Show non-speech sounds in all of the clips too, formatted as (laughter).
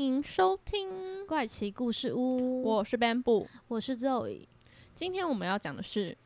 迎收听怪奇故事屋，我是 Bamboo，我是 Zoe。今天我们要讲的是，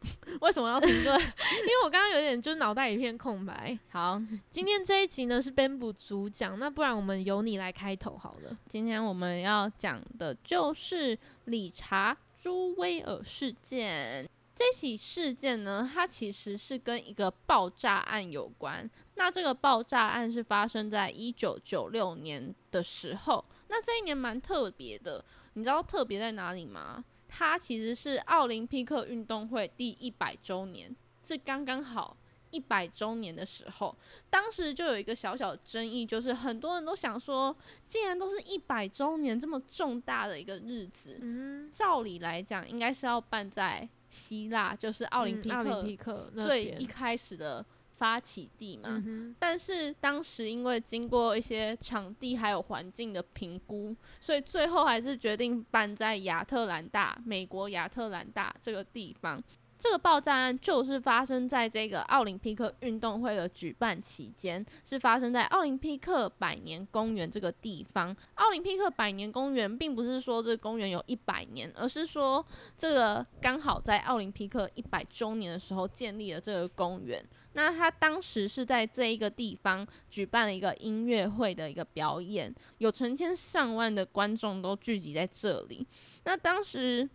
(laughs) 为什么要停顿？(laughs) 因为我刚刚有点就是脑袋一片空白。好，今天这一集呢是 Bamboo 主讲，那不然我们由你来开头好了。今天我们要讲的就是理查朱威尔事件。这起事件呢，它其实是跟一个爆炸案有关。那这个爆炸案是发生在一九九六年的时候。那这一年蛮特别的，你知道特别在哪里吗？它其实是奥林匹克运动会第一百周年，是刚刚好一百周年的时候。当时就有一个小小的争议，就是很多人都想说，既然都是一百周年这么重大的一个日子，嗯，照理来讲应该是要办在希腊，就是奥林匹嗯奥林克匹克最一开始的发起地嘛。嗯但是当时因为经过一些场地还有环境的评估，所以最后还是决定办在亚特兰大，美国亚特兰大这个地方。这个爆炸案就是发生在这个奥林匹克运动会的举办期间，是发生在奥林匹克百年公园这个地方。奥林匹克百年公园并不是说这个公园有一百年，而是说这个刚好在奥林匹克一百周年的时候建立了这个公园。那他当时是在这一个地方举办了一个音乐会的一个表演，有成千上万的观众都聚集在这里。那当时，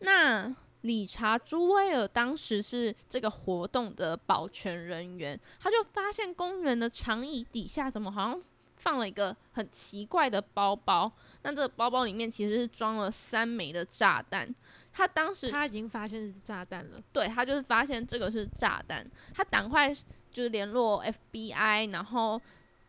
那理查朱威尔当时是这个活动的保全人员，他就发现公园的长椅底下怎么好像放了一个很奇怪的包包，那这个包包里面其实是装了三枚的炸弹。他当时他已经发现是炸弹了。对他就是发现这个是炸弹，他赶快就是联络 FBI，然后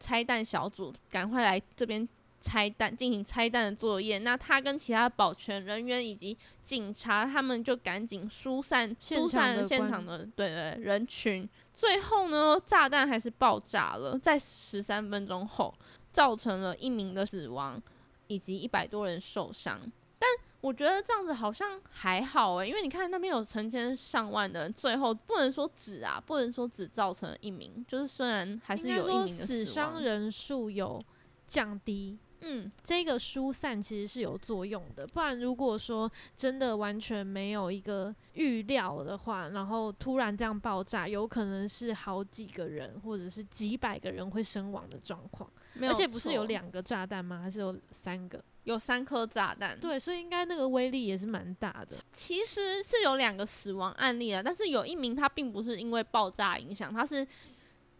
拆弹小组赶快来这边拆弹，进行拆弹的作业。那他跟其他保全人员以及警察，他们就赶紧疏散疏散场的观现场的对对人群。最后呢，炸弹还是爆炸了，在十三分钟后，造成了一名的死亡，以及一百多人受伤。但我觉得这样子好像还好诶，因为你看那边有成千上万的人，最后不能说只啊，不能说只造成了一名，就是虽然还是有一名的死伤，人数有降低，嗯，这个疏散其实是有作用的，不然如果说真的完全没有一个预料的话，然后突然这样爆炸，有可能是好几个人或者是几百个人会身亡的状况。没而且不是有两个炸弹吗？还是有三个？有三颗炸弹，，对，所以应该那个威力也是蛮大的。其实是有两个死亡案例啊，但是有一名他并不是因为爆炸影响，他是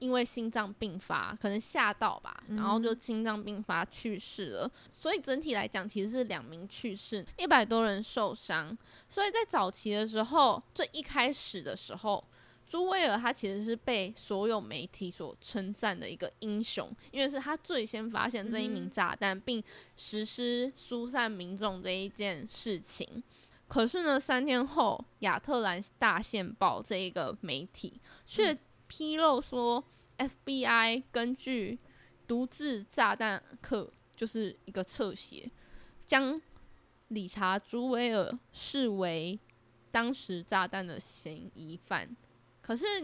因为心脏病发，可能吓到吧，然后就嗯心脏病发去世了。所以整体来讲，其实是两名去世，一百多人受伤。所以在早期的时候，最一开始的时候。朱威尔他其实是被所有媒体所称赞的一个英雄，因为是他最先发现这一名炸弹，并实施疏散民众这一件事情。可是呢，三天后，亚特兰大线报这一个媒体却披露说，FBI 根据独自炸弹客就是一个侧写，将理查朱威尔视为当时炸弹的嫌疑犯。可是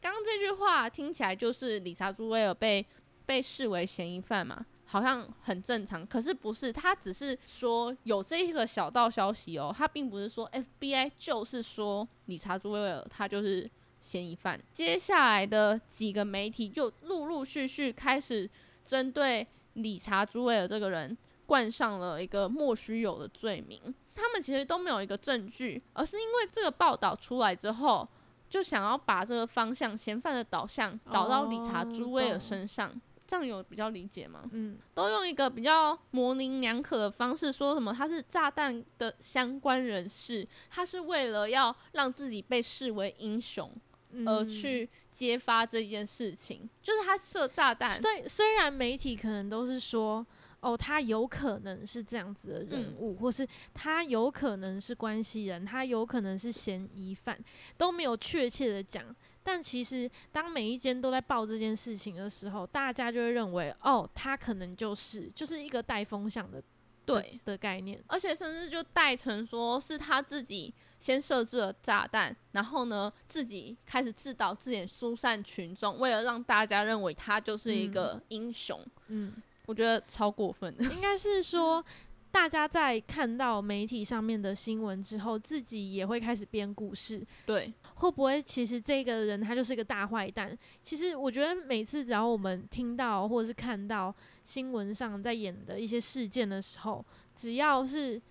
刚刚这句话听起来就是理查朱威尔被被视为嫌疑犯嘛，好像很正常。可是不是，他只是说有这个小道消息哦，他并不是说 FBI 就是说理查朱威尔他就是嫌疑犯。接下来的几个媒体就陆陆续续开始针对理查朱威尔这个人冠上了一个莫须有的罪名。他们其实都没有一个证据，而是因为这个报道出来之后，就想要把这个方向嫌犯的导向导到理查哦朱威尔身上。这样有比较理解吗？嗯，都用一个比较模棱两可的方式说什么他是炸弹的相关人士，他是为了要让自己被视为英雄嗯而去揭发这件事情，就是他设炸弹，虽虽然媒体可能都是说，哦，他有可能是这样子的人嗯物，或是他有可能是关系人，他有可能是嫌疑犯，都没有确切的讲。但其实，当每一间都在报这件事情的时候，大家就会认为，哦，他可能就是就是一个带风向的对，的概念。而且甚至就带成说是他自己先设置了炸弹，然后呢自己开始自导自演疏散群众，为了让大家认为他就是一个英雄，嗯，我觉得超过分的。应该是说，大家在看到媒体上面的新闻之后，自己也会开始编故事。对，会不会其实这个人他就是一个大坏蛋？其实我觉得每次只要我们听到或者是看到新闻上在演的一些事件的时候，只要是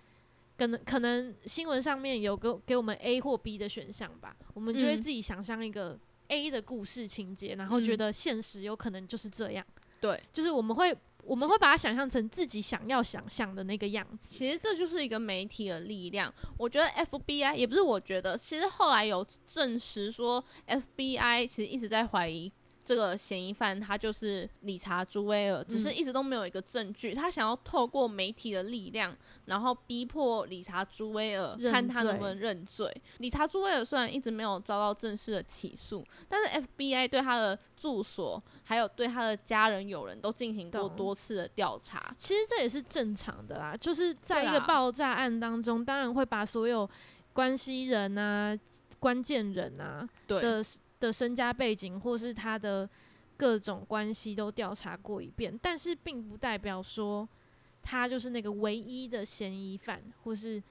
可能可能新闻上面有个给我们 A 或 B 的选项吧，我们就会嗯自己想象一个 A 的故事情节，然后觉嗯得现实有可能就是这样，对，就是我们会我们会把它想象成自己想要想象的那个样子。其实这就是一个媒体的力量。我觉得 FBI 也不是我觉得，其实后来有证实说，FBI 其实一直在怀疑这个嫌疑犯他就是理查·朱威尔，只是嗯一直都没有一个证据。他想要透过媒体的力量，然后逼迫理查·朱威尔看他能不能认罪。理查·朱威尔虽然一直没有遭到正式的起诉，但是 FBI 对他的住所还有对他的家人友人都进行过多次的调查。其实这也是正常的啦，就是在一个爆炸案当中，当然会把所有关系人啊、关键人啊对，的的身家背景或是他的各种关系都调查过一遍，但是并不代表说他就是那个唯一的嫌疑犯，或是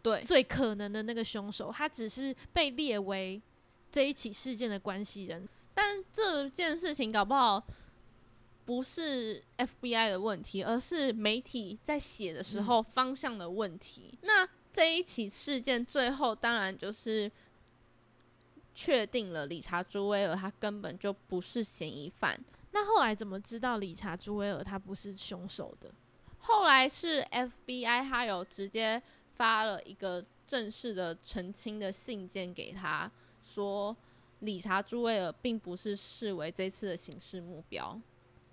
对，最可能的那个凶手，他只是被列为这一起事件的关系人。但这件事情搞不好不是 FBI 的问题，而是媒体在写的时候方向的问题。那这一起事件最后当然就是确定了理查·朱威尔他根本就不是嫌疑犯。那后来怎么知道理查·朱威尔他不是凶手的？后来是 FBI 他有直接发了一个正式的澄清的信件给他，说理查·朱威尔并不是视为这次的刑事目标。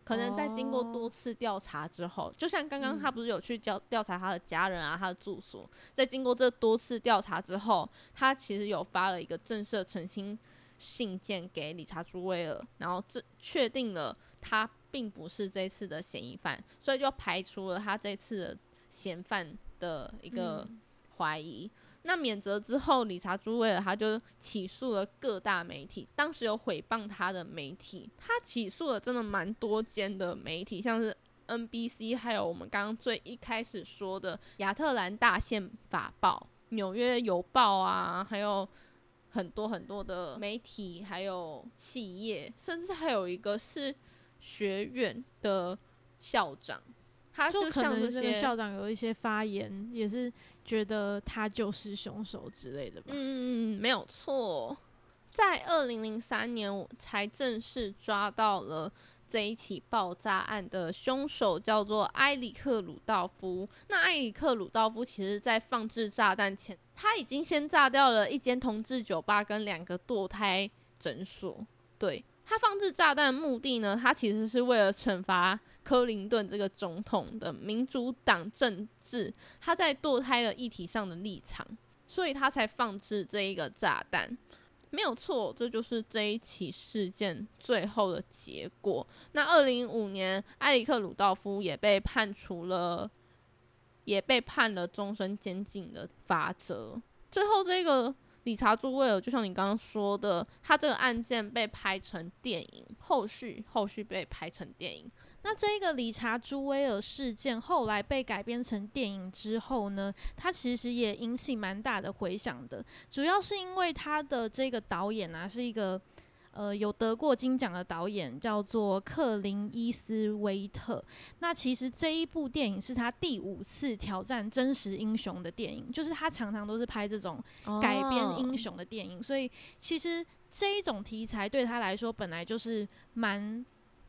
可能在经过多次调查之后，就像刚刚他不是有去调调查他的家人啊，他的住所，在经过这多次调查之后，他其实有发了一个正式的澄清信件给理查·朱威尔，然后这确定了他并不是这次的嫌疑犯，所以就排除了他这次的嫌犯的一个嗯怀疑。那免责之后，理查·朱威尔他就起诉了各大媒体，当时有诽谤他的媒体，他起诉了真的蛮多间的媒体，像是 NBC，还有我们刚刚最一开始说的亚特兰大宪法报、纽约邮报啊，还有很多很多的媒体，还有企业，甚至还有一个是学院的校长，他就可能这个些校长有一些发言，也是觉得他就是凶手之类的吧。嗯，没有错。在二零零三年，我才正式抓到了这一起爆炸案的凶手，叫做埃里克·鲁道夫。那埃里克·鲁道夫其实在放置炸弹前，他已经先炸掉了一间同志酒吧跟两个堕胎诊所。对他放置炸弹的目的呢，他其实是为了惩罚克林顿这个总统的民主党政治，他在堕胎的议题上的立场。所以他才放置这一个炸弹，没有错，这就是这一起事件最后的结果。那二零一五年，埃里克·鲁道夫也被判处了，也被判了终身监禁的罚则。最后，这个理查·朱威尔，就像你刚刚说的，他这个案件被拍成电影，后续后续被拍成电影。那这个理查·朱威尔事件后来被改编成电影之后呢，他其实也引起蛮大的回响的，主要是因为他的这个导演啊是一个。呃，有得过金奖的导演叫做克林伊斯威特。那其实这一部电影是他第五次挑战真实英雄的电影，就是他常常都是拍这种改编英雄的电影，所以其实这一种题材对他来说本来就是蛮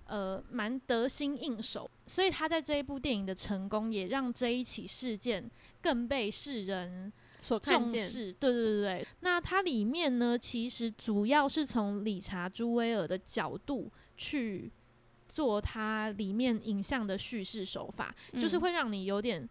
呃蛮得心应手，所以他在这一部电影的成功，也让这一起事件更被世人所看见，重视，对对对对。那它里面呢，其实主要是从理查·朱威尔的角度去做它里面影像的叙事手法，就是嗯会让你有点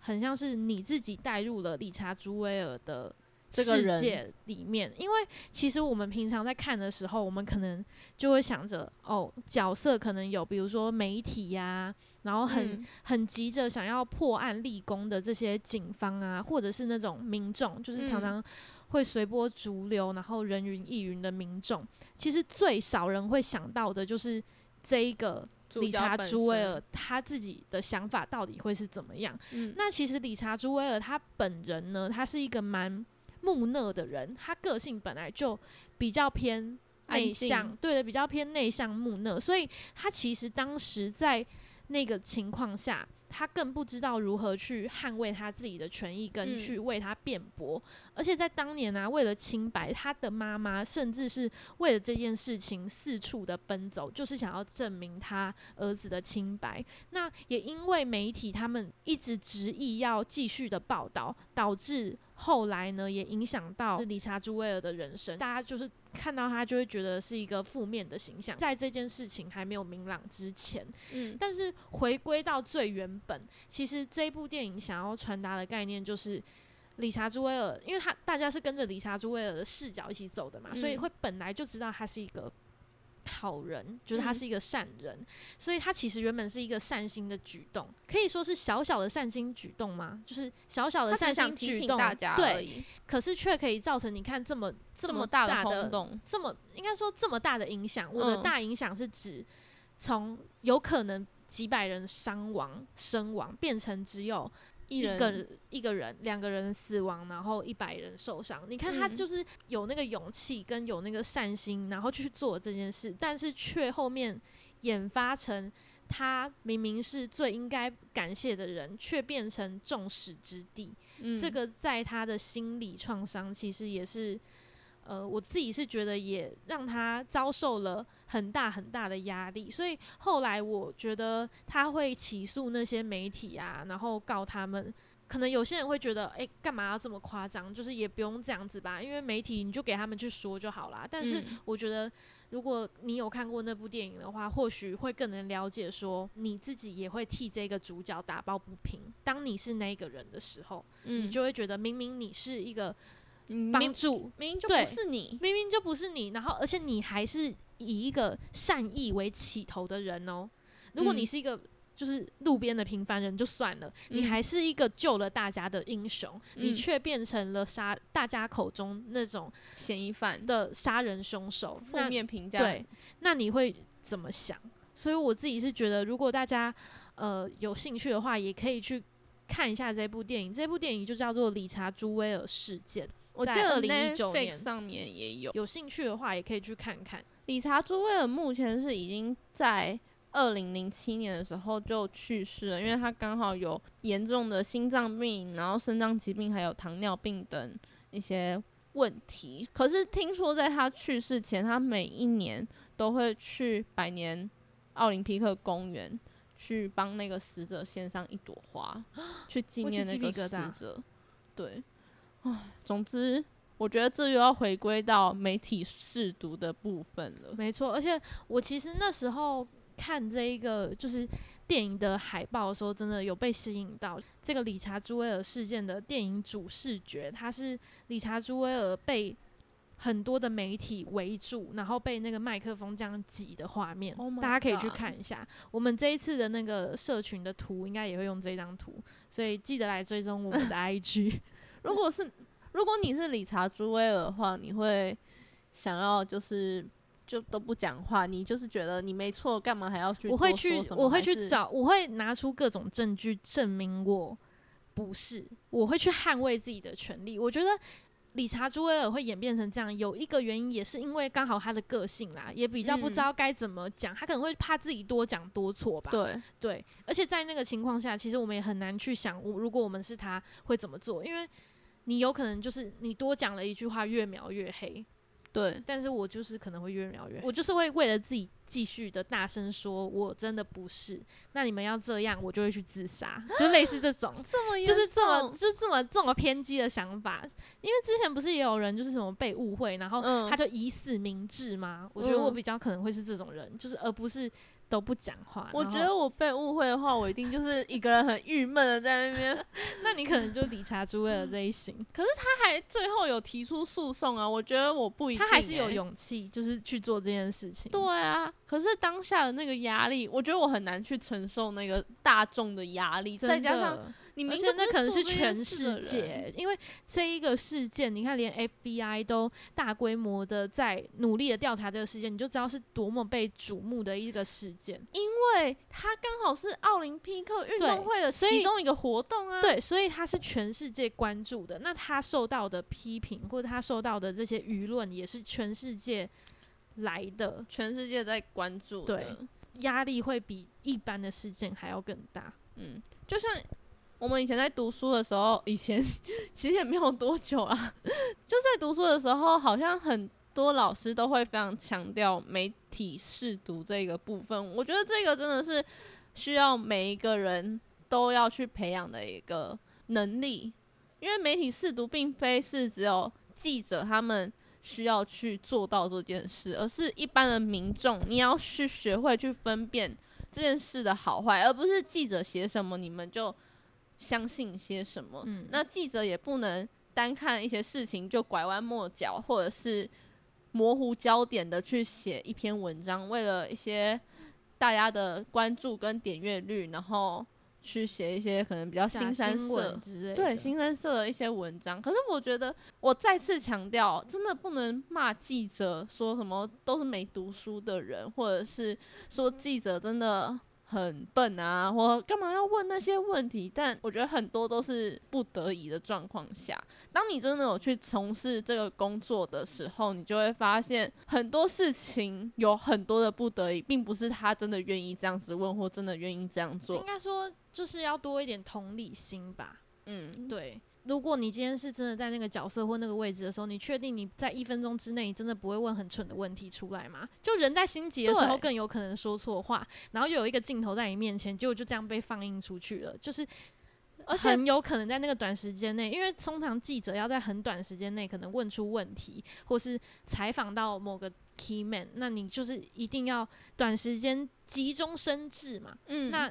很像是你自己带入了理查·朱威尔的。这个世界里面，因为其实我们平常在看的时候，我们可能就会想着，哦，角色可能有，比如说媒体呀、然后很、嗯。很急着想要破案立功的这些警方啊，或者是那种民众，就是常嗯。常会随波逐流，然后人云亦云的民众，其实最少人会想到的就是这一个理查·朱威尔他自己的想法到底会是怎么样。嗯，那其实理查·朱威尔他本人呢，他是一个蛮木讷的人，他个性本来就比较偏内向，对的，比较偏内向木讷，所以他其实当时在那个情况下，他更不知道如何去捍卫他自己的权益，跟嗯去为他辩驳。而且在当年啊，为了清白，他的妈妈甚至是为了这件事情四处的奔走，就是想要证明他儿子的清白。那也因为媒体他们一直执意要继续的报道，导致后来呢也影响到理查·朱威尔的人生。大家就是看到他就会觉得是一个负面的形象，在这件事情还没有明朗之前。嗯，但是回归到最原本，其实这部电影想要传达的概念就是。理查·朱威尔，因为他大家是跟着理查·朱威尔的视角一起走的嘛，所以嗯会本来就知道他是一个好人，就是他嗯。是一个善人，所以他其实原本是一个善心的举动，可以说是小小的善心举动吗？就是小小的善心举动，醒大家而对，已，可是却可以造成你看这么这么大的的轰动，这么应该说这么大的影响。我的嗯。大影响是指从有可能几百人伤亡身亡，变成只有一个人一个人两个人死亡，然后一百人受伤。你看他嗯就是有那个勇气跟有那个善心，然后去做这件事，但是却后面演发成。他明明是最应该感谢的人，却变成众矢之的。嗯这个在他的心理创伤，其实也是，呃，我自己是觉得也让他遭受了很大很大的压力，所以后来我觉得他会起诉那些媒体啊，然后告他们。可能有些人会觉得，诶，干嘛要这么夸张？就是也不用这样子吧，因为媒体你就给他们去说就好啦。但是嗯我觉得，如果你有看过那部电影的话，或许会更能了解说，你自己也会替这个主角打抱不平。当你是那个人的时候，嗯你就会觉得明明你是一个帮助，明明就不是你，明明就不是你，然后而且你还是以一个善意为起头的人哦。如果你嗯是一个就是路边的平凡人就算了，你嗯还是一个救了大家的英雄，你嗯却变成了杀大家口中那种嫌疑犯的杀人凶手，负面评价，对，那你会怎么想？所以我自己是觉得，如果大家呃有兴趣的话，也可以去看一下这部电影。这部电影就叫做《理查·朱威尔事件》，在我记得2019 Netflix 年上面也有。有兴趣的话也可以去看看。理查·朱威尔目前是已经在二零零七年的时候就去世了，因为他刚好有严重的心脏病，然后肾脏疾病，还有糖尿病等一些问题。可是听说在他去世前，他每一年都会去百年奥林匹克公园去帮那个死者献上一朵花，(gasps) 去纪念那个死者。对，唉，总之。我觉得这又要回归到媒体试读的部分了。没错，而且我其实那时候看这一个就是电影的海报的时候，真的有被吸引到这个理查·朱威尔事件的电影主视觉，它是理查·朱威尔被很多的媒体围住，然后被那个麦克风这样挤的画面 Oh 大家可以去看一下。我们这一次的那个社群的图应该也会用这张图，所以记得来追踪我们的 (laughs) IG。如果是如果你是理查·朱威尔的话，你会想要就是就都不讲话，你就是觉得你没错，干嘛还要去我会去我会去找，我会拿出各种证据证明我不是，我会去捍卫自己的权利。我觉得理查·朱威尔会演变成这样，有一个原因也是因为刚好他的个性啦，也比较不知嗯道该怎么讲，他可能会怕自己多讲多错吧。对，对，而且在那个情况下，其实我们也很难去想，我如果我们是他会怎么做，因为你有可能就是你多讲了一句话，越描越黑。对，但是我就是可能会越描越黑，我就是会为了自己继续的大声说，我真的不是。那你们要这样，我就会去自杀，就类似这种，这么就是这么就是这么这么偏激的想法。因为之前不是也有人就是什么被误会，然后嗯他就以死明志吗？我觉得我嗯比较可能会是这种人，就是而不是都不讲话。我觉得我被误会的话，我一定就是一个人很郁闷的在那边。(laughs) 那你可能就理查朱威尔这一型，可是他还最后有提出诉讼啊，我觉得我不一定、他还是有欸。勇气，就是去做这件事情。对啊，可是当下的那个压力，我觉得我很难去承受那个大众的压力，再加上你明明且那可能是是全世界，因为这一个事件，你看连 FBI 都大规模的在努力的调查这个事件，你就知道是多么被瞩目的一个事件。因为它刚好是奥林匹克运动会的其中一个活动啊。对，所以它是全世界关注的。那他受到的批评或者他受到的这些舆论，也是全世界来的，全世界在关注的。对压力会比一般的事件还要更大。嗯，就像我们以前在读书的时候，以前 (laughs) 其实也没有多久啊，(laughs) 就在读书的时候，好像很多老师都会非常强调媒体试读这个部分。我觉得这个真的是需要每一个人都要去培养的一个能力，因为媒体试读并非是只有记者他们。需要去做到这件事，而是一般的民众，你要去学会去分辨这件事的好坏，而不是记者写什么你们就相信些什么。嗯，那记者也不能单看一些事情就拐弯抹角，或者是模糊焦点的去写一篇文章，为了一些大家的关注跟点阅率，然后去写一些可能比较新三色新闻。之类的，对新三色的一些文章，可是我觉得我再次强调，真的不能骂记者说什么都是没读书的人，或者是说记者真的很笨啊，或干嘛要问那些问题？但我觉得很多都是不得已的状况下。当你真的有去从事这个工作的时候，你就会发现很多事情有很多的不得已，并不是他真的愿意这样子问，或真的愿意这样做应。该说就是要多一点同理心吧。嗯，对，如果你今天是真的在那个角色或那个位置的时候，你确定你在一分钟之内，你真的不会问很蠢的问题出来吗？就人在心急的时候更有可能说错话，然后又有一个镜头在你面前，结果就这样被放映出去了，就是。而且很有可能在那个短时间内，因为通常记者要在很短时间内可能问出问题，或是采访到某个 key man，那你就是一定要短时间急中生智嘛。嗯，那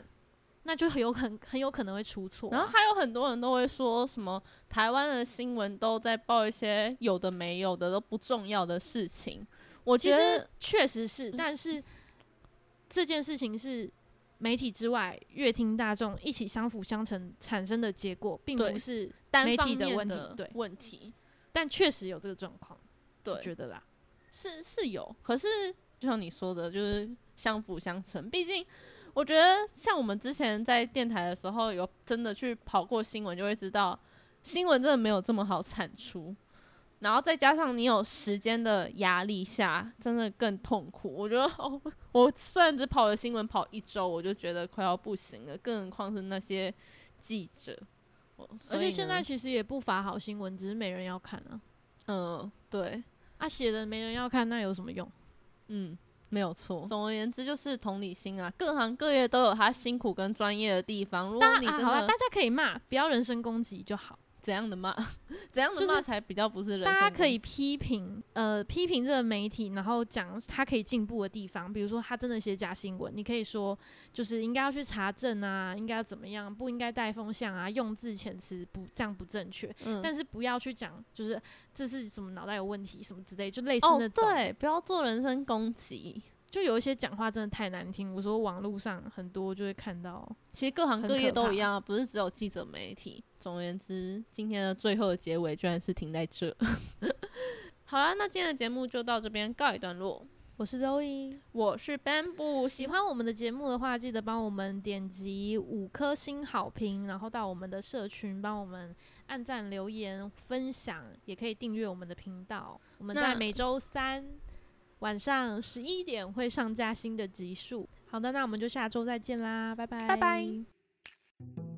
那就很有很很有可能会出错啊、然后还有很多人都会说什么台湾的新闻都在报一些有的没有的都不重要的事情。我其实觉得确实是，但是这件事情是媒体之外乐听大众一起相辅相成产生的结果，并不是，单媒体方面的问题对问题，但确实有这个状况，我对，觉得啦。是是有，可是就像你说的，就是相辅相成。毕竟我觉得像我们之前在电台的时候，有真的去跑过新闻，就会知道新闻真的没有这么好产出。然后再加上你有时间的压力下，真的更痛苦。我觉得哦，我虽然只跑了新闻跑一周，我就觉得快要不行了，更何况是那些记者。我而且现在，其实也不乏好新闻，只是没人要看啊。嗯、对，啊，写的没人要看，那有什么用？嗯，没有错。总而言之，就是同理心啊，各行各业都有他辛苦跟专业的地方。如果你真的、大家可以骂，不要人身攻击就好。怎样的骂，(laughs) 怎样的骂才比较不是人身大家可以批评，呃，批评这个媒体，然后讲他可以进步的地方，比如说他真的写假新闻，你可以说就是应该要去查证啊，应该要怎么样，不应该带风向啊，用字遣词不这样不正确，嗯，但是不要去讲就是这是什么脑袋有问题什么之类，就类似哦那种，对，不要做人身攻击。就有一些讲话真的太难听，我说网络上很多就会看到，其实各行各业都一样啊，不是只有记者媒体。总而言之，今天的最后的结尾居然是停在这。(laughs) 好了，那今天的节目就到这边告一段落。我是 Zoe。我是 Bamboo，喜喜欢我们的节目的话，记得帮我们点击五颗星好评，然后到我们的社群帮我们按赞、留言、分享，也可以订阅我们的频道。我们在每周三晚上十一点会上架新的集数。好的，那我们就下周再见啦，拜拜。拜拜。